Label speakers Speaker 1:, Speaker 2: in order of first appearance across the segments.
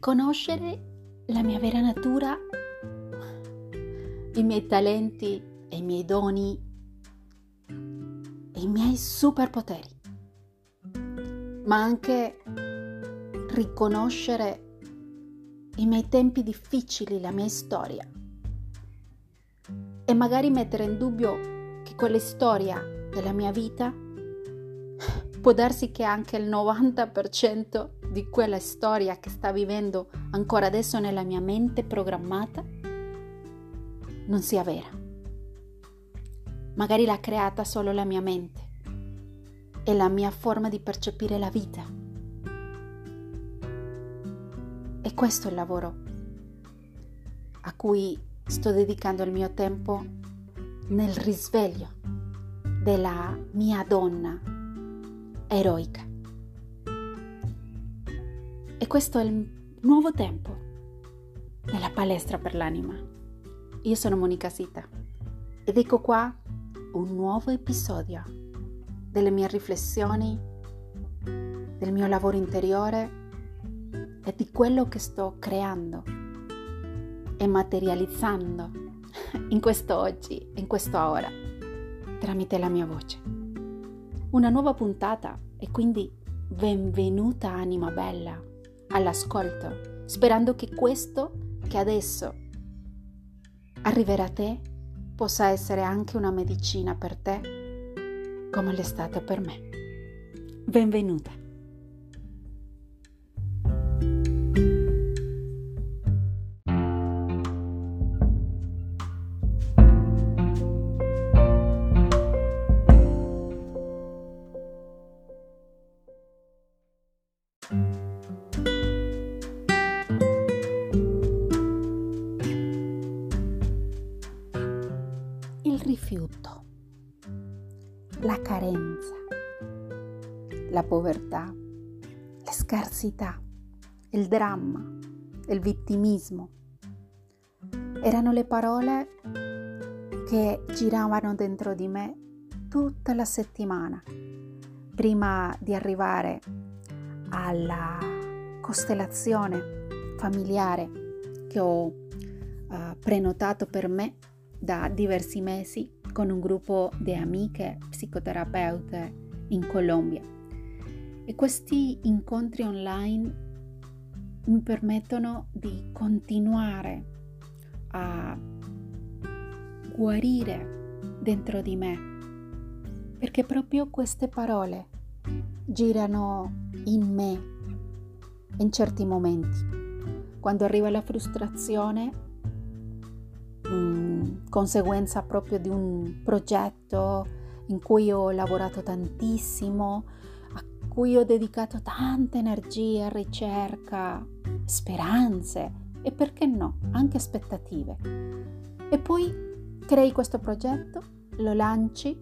Speaker 1: riconoscere la mia vera natura, i miei talenti e i miei doni e i miei superpoteri, ma anche riconoscere i miei tempi difficili, la mia storia. E magari mettere in dubbio che quella storia della mia vita può darsi che anche il 90% di quella storia che sta vivendo ancora adesso nella mia mente programmata non sia vera. Magari l'ha creata solo la mia mente e la mia forma di percepire la vita. E questo è il lavoro a cui sto dedicando il mio tempo nel risveglio della mia donna eroica. E questo è il nuovo tempo della palestra per l'anima. Io sono Monica Sita ed ecco qua un nuovo episodio delle mie riflessioni, del mio lavoro interiore e di quello che sto creando e materializzando in questo oggi, in questa ora, tramite la mia voce. Una nuova puntata e quindi benvenuta anima bella all'ascolto, sperando che questo che adesso arriverà a te possa essere anche una medicina per te, come l'è stata per me. Benvenuta. La scarsità, il dramma, il vittimismo. Erano le parole che giravano dentro di me tutta la settimana prima di arrivare alla costellazione familiare che ho uh, prenotato per me da diversi mesi con un gruppo di amiche psicoterapeute in Colombia. E questi incontri online mi permettono di continuare a guarire dentro di me, perché proprio queste parole girano in me in certi momenti. Quando arriva la frustrazione, mh, conseguenza proprio di un progetto in cui ho lavorato tantissimo, cui ho dedicato tanta energia, ricerca, speranze e perché no, anche aspettative. E poi crei questo progetto, lo lanci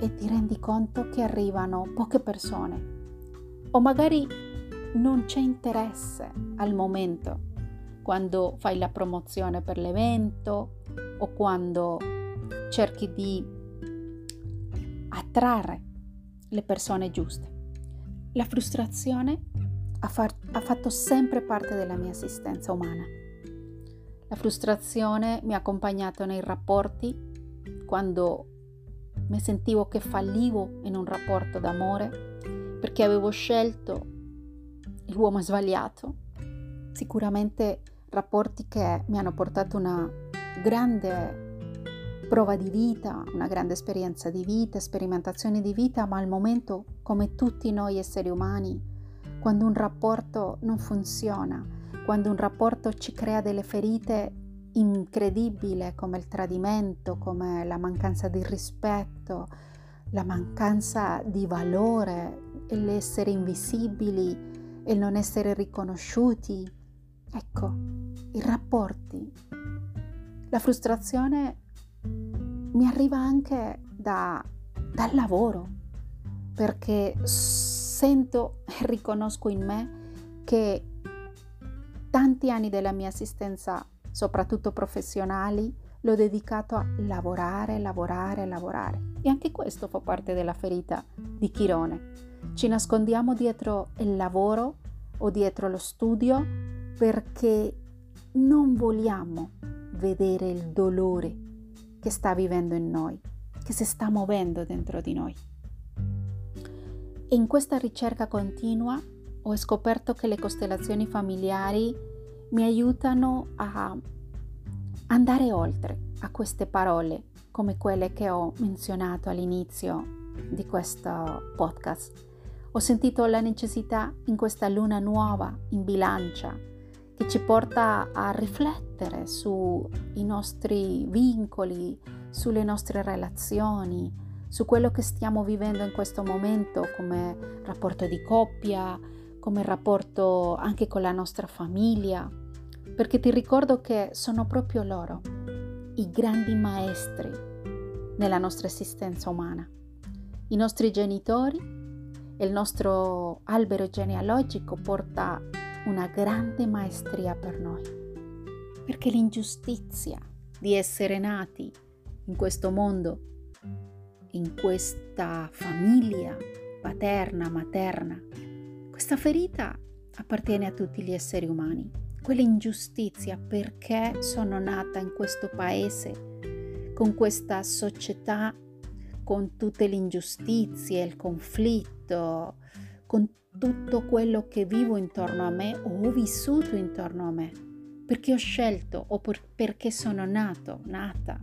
Speaker 1: e ti rendi conto che arrivano poche persone o magari non c'è interesse al momento quando fai la promozione per l'evento o quando cerchi di attrarre le persone giuste. La frustrazione ha, far, ha fatto sempre parte della mia esistenza umana. La frustrazione mi ha accompagnato nei rapporti quando mi sentivo che fallivo in un rapporto d'amore perché avevo scelto l'uomo sbagliato. Sicuramente rapporti che mi hanno portato una grande prova di vita, una grande esperienza di vita, sperimentazione di vita, ma al momento, come tutti noi esseri umani, quando un rapporto non funziona, quando un rapporto ci crea delle ferite incredibili come il tradimento, come la mancanza di rispetto, la mancanza di valore, l'essere invisibili, il non essere riconosciuti, Ecco, i rapporti. La frustrazione mi arriva anche da, dal lavoro, perché sento e riconosco in me che tanti anni della mia assistenza, soprattutto professionali, l'ho dedicato a lavorare, lavorare, lavorare. E anche questo fa parte della ferita di Chirone. Ci nascondiamo dietro il lavoro o dietro lo studio perché non vogliamo vedere il dolore che sta vivendo in noi, che si sta muovendo dentro di noi. E in questa ricerca continua ho scoperto che le costellazioni familiari mi aiutano a andare oltre a queste parole come quelle che ho menzionato all'inizio di questo podcast. Ho sentito la necessità in questa luna nuova in bilancia che ci porta a riflettere sui nostri vincoli, sulle nostre relazioni, su quello che stiamo vivendo in questo momento come rapporto di coppia, come rapporto anche con la nostra famiglia, perché ti ricordo che sono proprio loro i grandi maestri nella nostra esistenza umana. I nostri genitori e il nostro albero genealogico porta una grande maestria per noi, perché l'ingiustizia di essere nati in questo mondo, in questa famiglia paterna, materna, questa ferita appartiene a tutti gli esseri umani. Quell'ingiustizia perché sono nata in questo paese, con questa società, con tutte le ingiustizie, il conflitto, con tutto quello che vivo intorno a me o ho vissuto intorno a me, perché ho scelto o per, perché sono nato, nata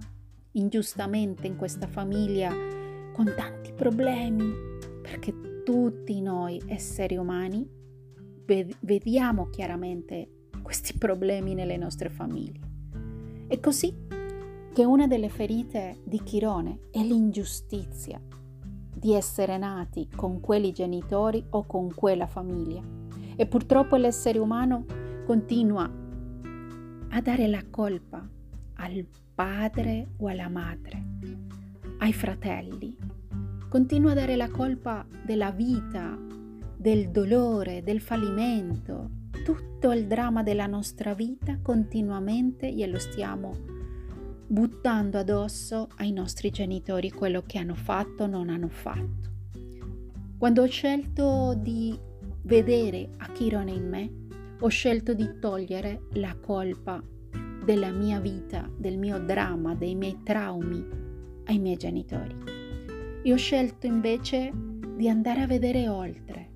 Speaker 1: ingiustamente in questa famiglia con tanti problemi, perché tutti noi esseri umani vediamo chiaramente questi problemi nelle nostre famiglie. È così che una delle ferite di Chirone è l'ingiustizia di essere nati con quelli genitori o con quella famiglia. E purtroppo l'essere umano continua a dare la colpa al padre o alla madre, ai fratelli. Continua a dare la colpa della vita, del dolore, del fallimento. Tutto il dramma della nostra vita continuamente glielo stiamo buttando addosso ai nostri genitori quello che hanno fatto o non hanno fatto. Quando ho scelto di vedere Akirone in me, ho scelto di togliere la colpa della mia vita, del mio dramma, dei miei traumi ai miei genitori. E ho scelto invece di andare a vedere oltre,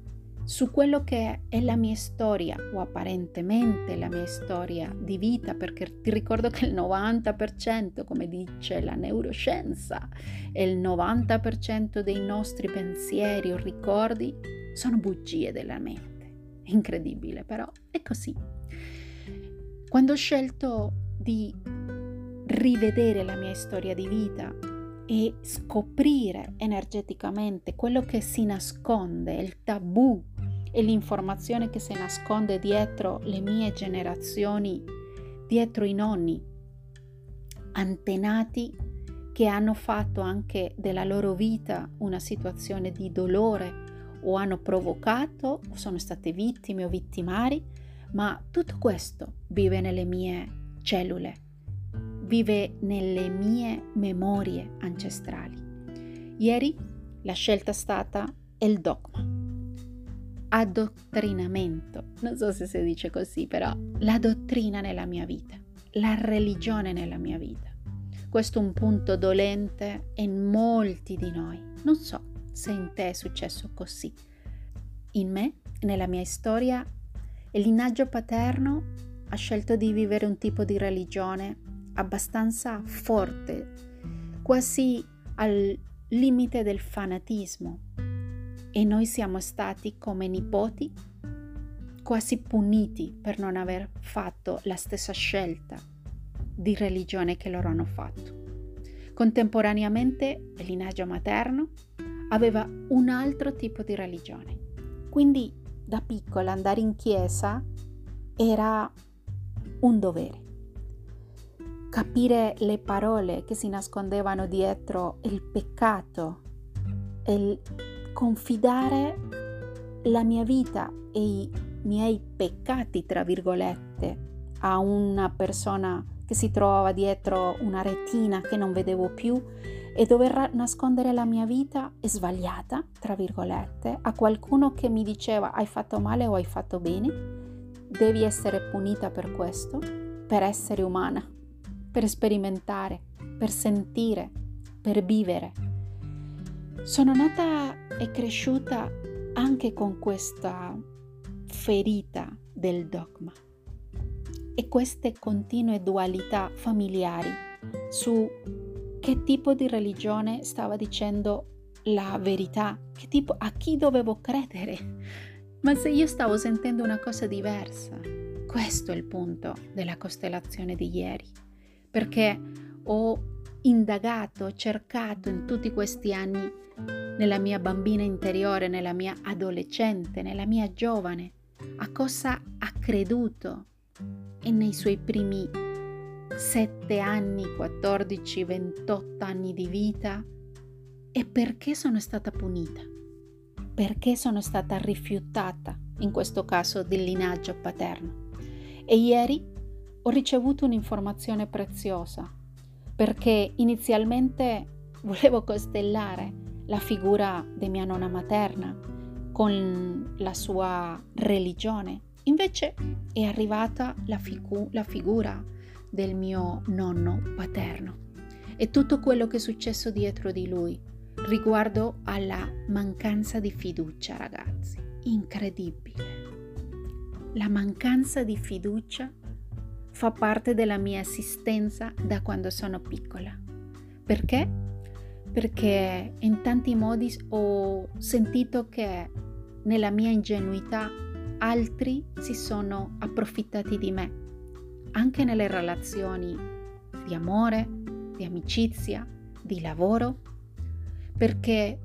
Speaker 1: su quello che è la mia storia o apparentemente la mia storia di vita, perché ti ricordo che il 90%, come dice la neuroscienza, e il 90% dei nostri pensieri o ricordi sono bugie della mente. Incredibile, però è così. Quando ho scelto di rivedere la mia storia di vita e scoprire energeticamente quello che si nasconde, il tabù e l'informazione che si nasconde dietro le mie generazioni, dietro i nonni, antenati che hanno fatto anche della loro vita una situazione di dolore o hanno provocato o sono state vittime o vittimari, ma tutto questo vive nelle mie cellule, vive nelle mie memorie ancestrali. Ieri la scelta è stata il dogma addottrinamento, non so se si dice così, però la dottrina nella mia vita, la religione nella mia vita. Questo è un punto dolente in molti di noi. Non so se in te è successo così. In me, nella mia storia, il linaggio paterno ha scelto di vivere un tipo di religione abbastanza forte, quasi al limite del fanatismo, e noi siamo stati come nipoti quasi puniti per non aver fatto la stessa scelta di religione che loro hanno fatto. Contemporaneamente il linaggio materno aveva un altro tipo di religione. Quindi da piccola andare in chiesa era un dovere. Capire le parole che si nascondevano dietro il peccato, il confidare la mia vita e i miei peccati, tra virgolette, a una persona che si trovava dietro una retina che non vedevo più e dover nascondere la mia vita sbagliata, tra virgolette, a qualcuno che mi diceva hai fatto male o hai fatto bene, devi essere punita per questo, per essere umana, per sperimentare, per sentire, per vivere. Sono nata e cresciuta anche con questa ferita del dogma e queste continue dualità familiari su che tipo di religione stava dicendo la verità, tipo, a chi dovevo credere. Ma se io stavo sentendo una cosa diversa, questo è il punto della costellazione di ieri, perché ho indagato, cercato in tutti questi anni nella mia bambina interiore, nella mia adolescente, nella mia giovane, a cosa ha creduto e nei suoi primi 7 anni, 14, 28 anni di vita e perché sono stata punita, perché sono stata rifiutata, in questo caso del linaggio paterno. E ieri ho ricevuto un'informazione preziosa perché inizialmente volevo costellare la figura di mia nonna materna con la sua religione. Invece è arrivata la, figu- la figura del mio nonno paterno e tutto quello che è successo dietro di lui riguardo alla mancanza di fiducia, ragazzi. Incredibile. La mancanza di fiducia fa parte della mia esistenza da quando sono piccola. Perché? Perché in tanti modi ho sentito che nella mia ingenuità altri si sono approfittati di me, anche nelle relazioni di amore, di amicizia, di lavoro, perché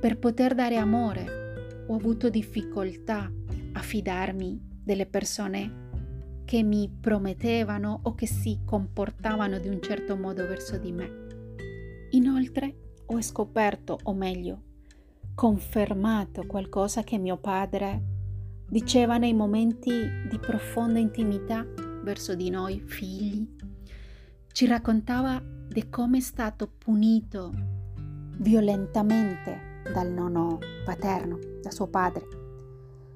Speaker 1: per poter dare amore ho avuto difficoltà a fidarmi delle persone che mi promettevano o che si comportavano di un certo modo verso di me. Inoltre ho scoperto, o meglio, confermato qualcosa che mio padre diceva nei momenti di profonda intimità verso di noi figli. Ci raccontava di come è stato punito violentamente dal nonno paterno, da suo padre.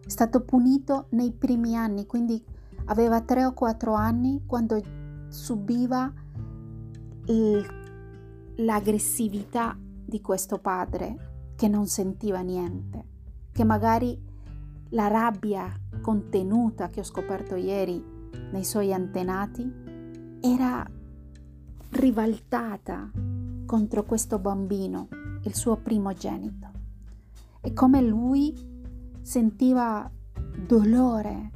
Speaker 1: È stato punito nei primi anni, quindi Aveva tre o quattro anni quando subiva il, l'aggressività di questo padre che non sentiva niente, che magari la rabbia contenuta che ho scoperto ieri nei suoi antenati era rivaltata contro questo bambino, il suo primogenito. E come lui sentiva dolore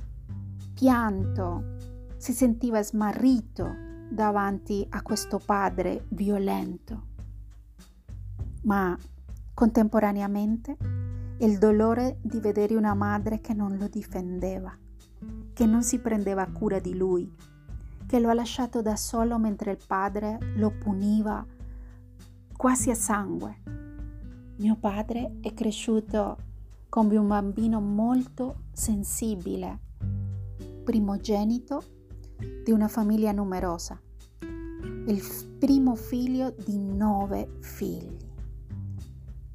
Speaker 1: pianto, si sentiva smarrito davanti a questo padre violento. Ma contemporaneamente il dolore di vedere una madre che non lo difendeva, che non si prendeva cura di lui, che lo ha lasciato da solo mentre il padre lo puniva quasi a sangue. Mio padre è cresciuto come un bambino molto sensibile primogenito di una famiglia numerosa, il primo figlio di nove figli,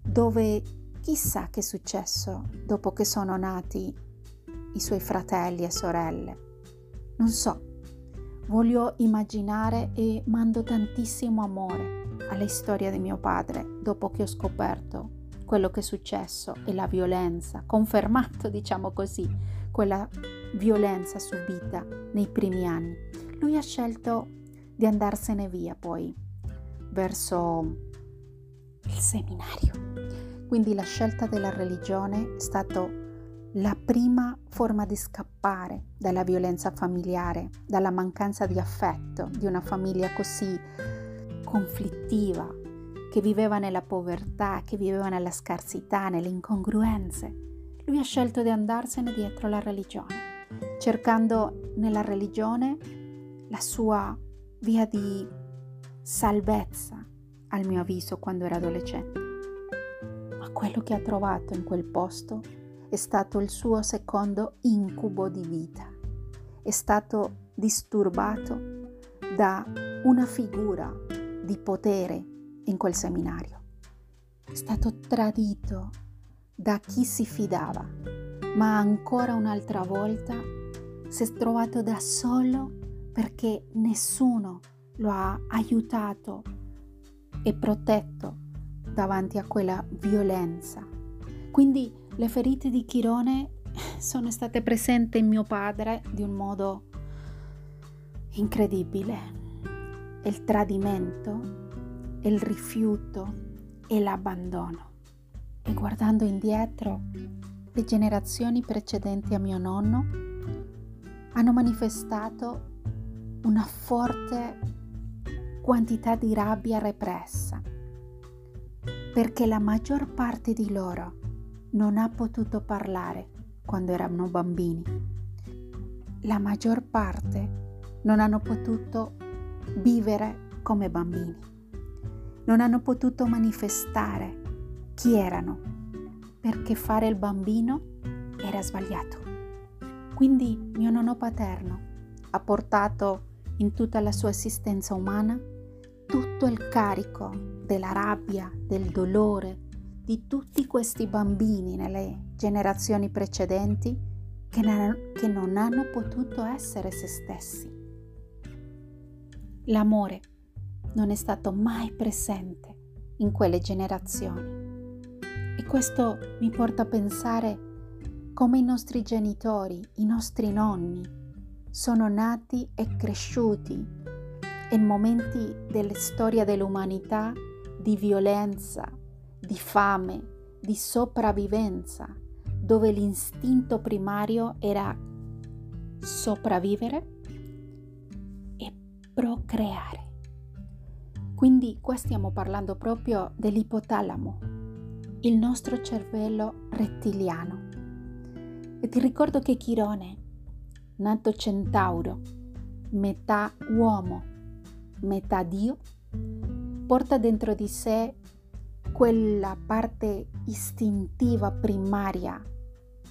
Speaker 1: dove chissà che è successo dopo che sono nati i suoi fratelli e sorelle. Non so, voglio immaginare e mando tantissimo amore alla storia di mio padre dopo che ho scoperto quello che è successo e la violenza, confermato diciamo così, quella violenza subita nei primi anni. Lui ha scelto di andarsene via poi verso il seminario. Quindi la scelta della religione è stata la prima forma di scappare dalla violenza familiare, dalla mancanza di affetto di una famiglia così conflittiva, che viveva nella povertà, che viveva nella scarsità, nelle incongruenze. Lui ha scelto di andarsene dietro la religione cercando nella religione la sua via di salvezza, al mio avviso, quando era adolescente. Ma quello che ha trovato in quel posto è stato il suo secondo incubo di vita. È stato disturbato da una figura di potere in quel seminario. È stato tradito da chi si fidava, ma ancora un'altra volta si è trovato da solo perché nessuno lo ha aiutato e protetto davanti a quella violenza. Quindi le ferite di Chirone sono state presenti in mio padre di un modo incredibile. Il tradimento, il rifiuto e l'abbandono. E guardando indietro, le generazioni precedenti a mio nonno hanno manifestato una forte quantità di rabbia repressa, perché la maggior parte di loro non ha potuto parlare quando erano bambini. La maggior parte non hanno potuto vivere come bambini. Non hanno potuto manifestare chi erano, perché fare il bambino era sbagliato. Quindi mio nonno paterno ha portato in tutta la sua esistenza umana tutto il carico della rabbia, del dolore di tutti questi bambini nelle generazioni precedenti che, che non hanno potuto essere se stessi. L'amore non è stato mai presente in quelle generazioni. Questo mi porta a pensare come i nostri genitori, i nostri nonni, sono nati e cresciuti in momenti della storia dell'umanità di violenza, di fame, di sopravvivenza, dove l'istinto primario era sopravvivere e procreare. Quindi qua stiamo parlando proprio dell'ipotalamo, il nostro cervello rettiliano. E ti ricordo che Chirone, nato centauro, metà uomo, metà Dio, porta dentro di sé quella parte istintiva primaria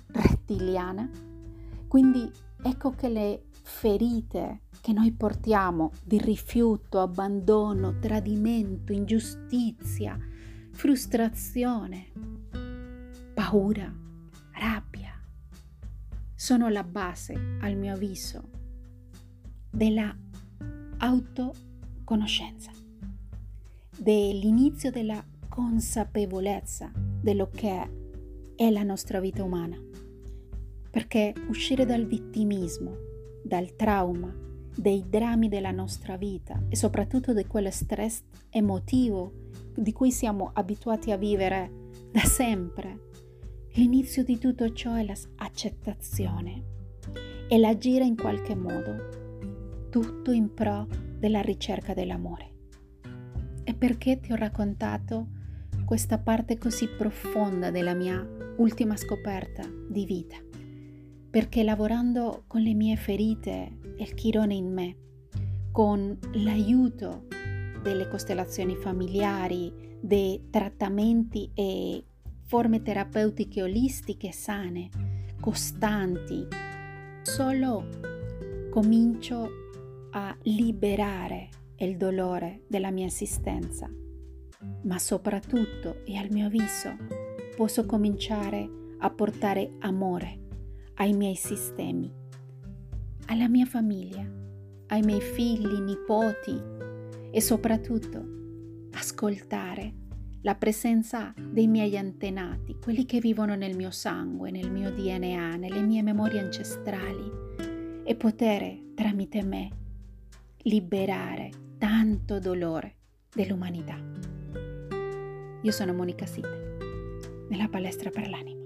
Speaker 1: rettiliana. Quindi ecco che le ferite che noi portiamo di rifiuto, abbandono, tradimento, ingiustizia, frustrazione, paura, rabbia, sono la base, al mio avviso, della autoconoscenza, dell'inizio della consapevolezza dello che è la nostra vita umana. Perché uscire dal vittimismo, dal trauma, dei drammi della nostra vita e soprattutto di quello stress emotivo di cui siamo abituati a vivere da sempre. L'inizio di tutto ciò è l'accettazione e l'agire in qualche modo, tutto in pro della ricerca dell'amore. E perché ti ho raccontato questa parte così profonda della mia ultima scoperta di vita? Perché lavorando con le mie ferite e il chirone in me, con l'aiuto delle costellazioni familiari, dei trattamenti e forme terapeutiche olistiche sane, costanti, solo comincio a liberare il dolore della mia esistenza, ma soprattutto, e al mio avviso, posso cominciare a portare amore ai miei sistemi, alla mia famiglia, ai miei figli, nipoti e soprattutto ascoltare la presenza dei miei antenati, quelli che vivono nel mio sangue, nel mio DNA, nelle mie memorie ancestrali e poter tramite me liberare tanto dolore dell'umanità. Io sono Monica Site, nella palestra per l'anima.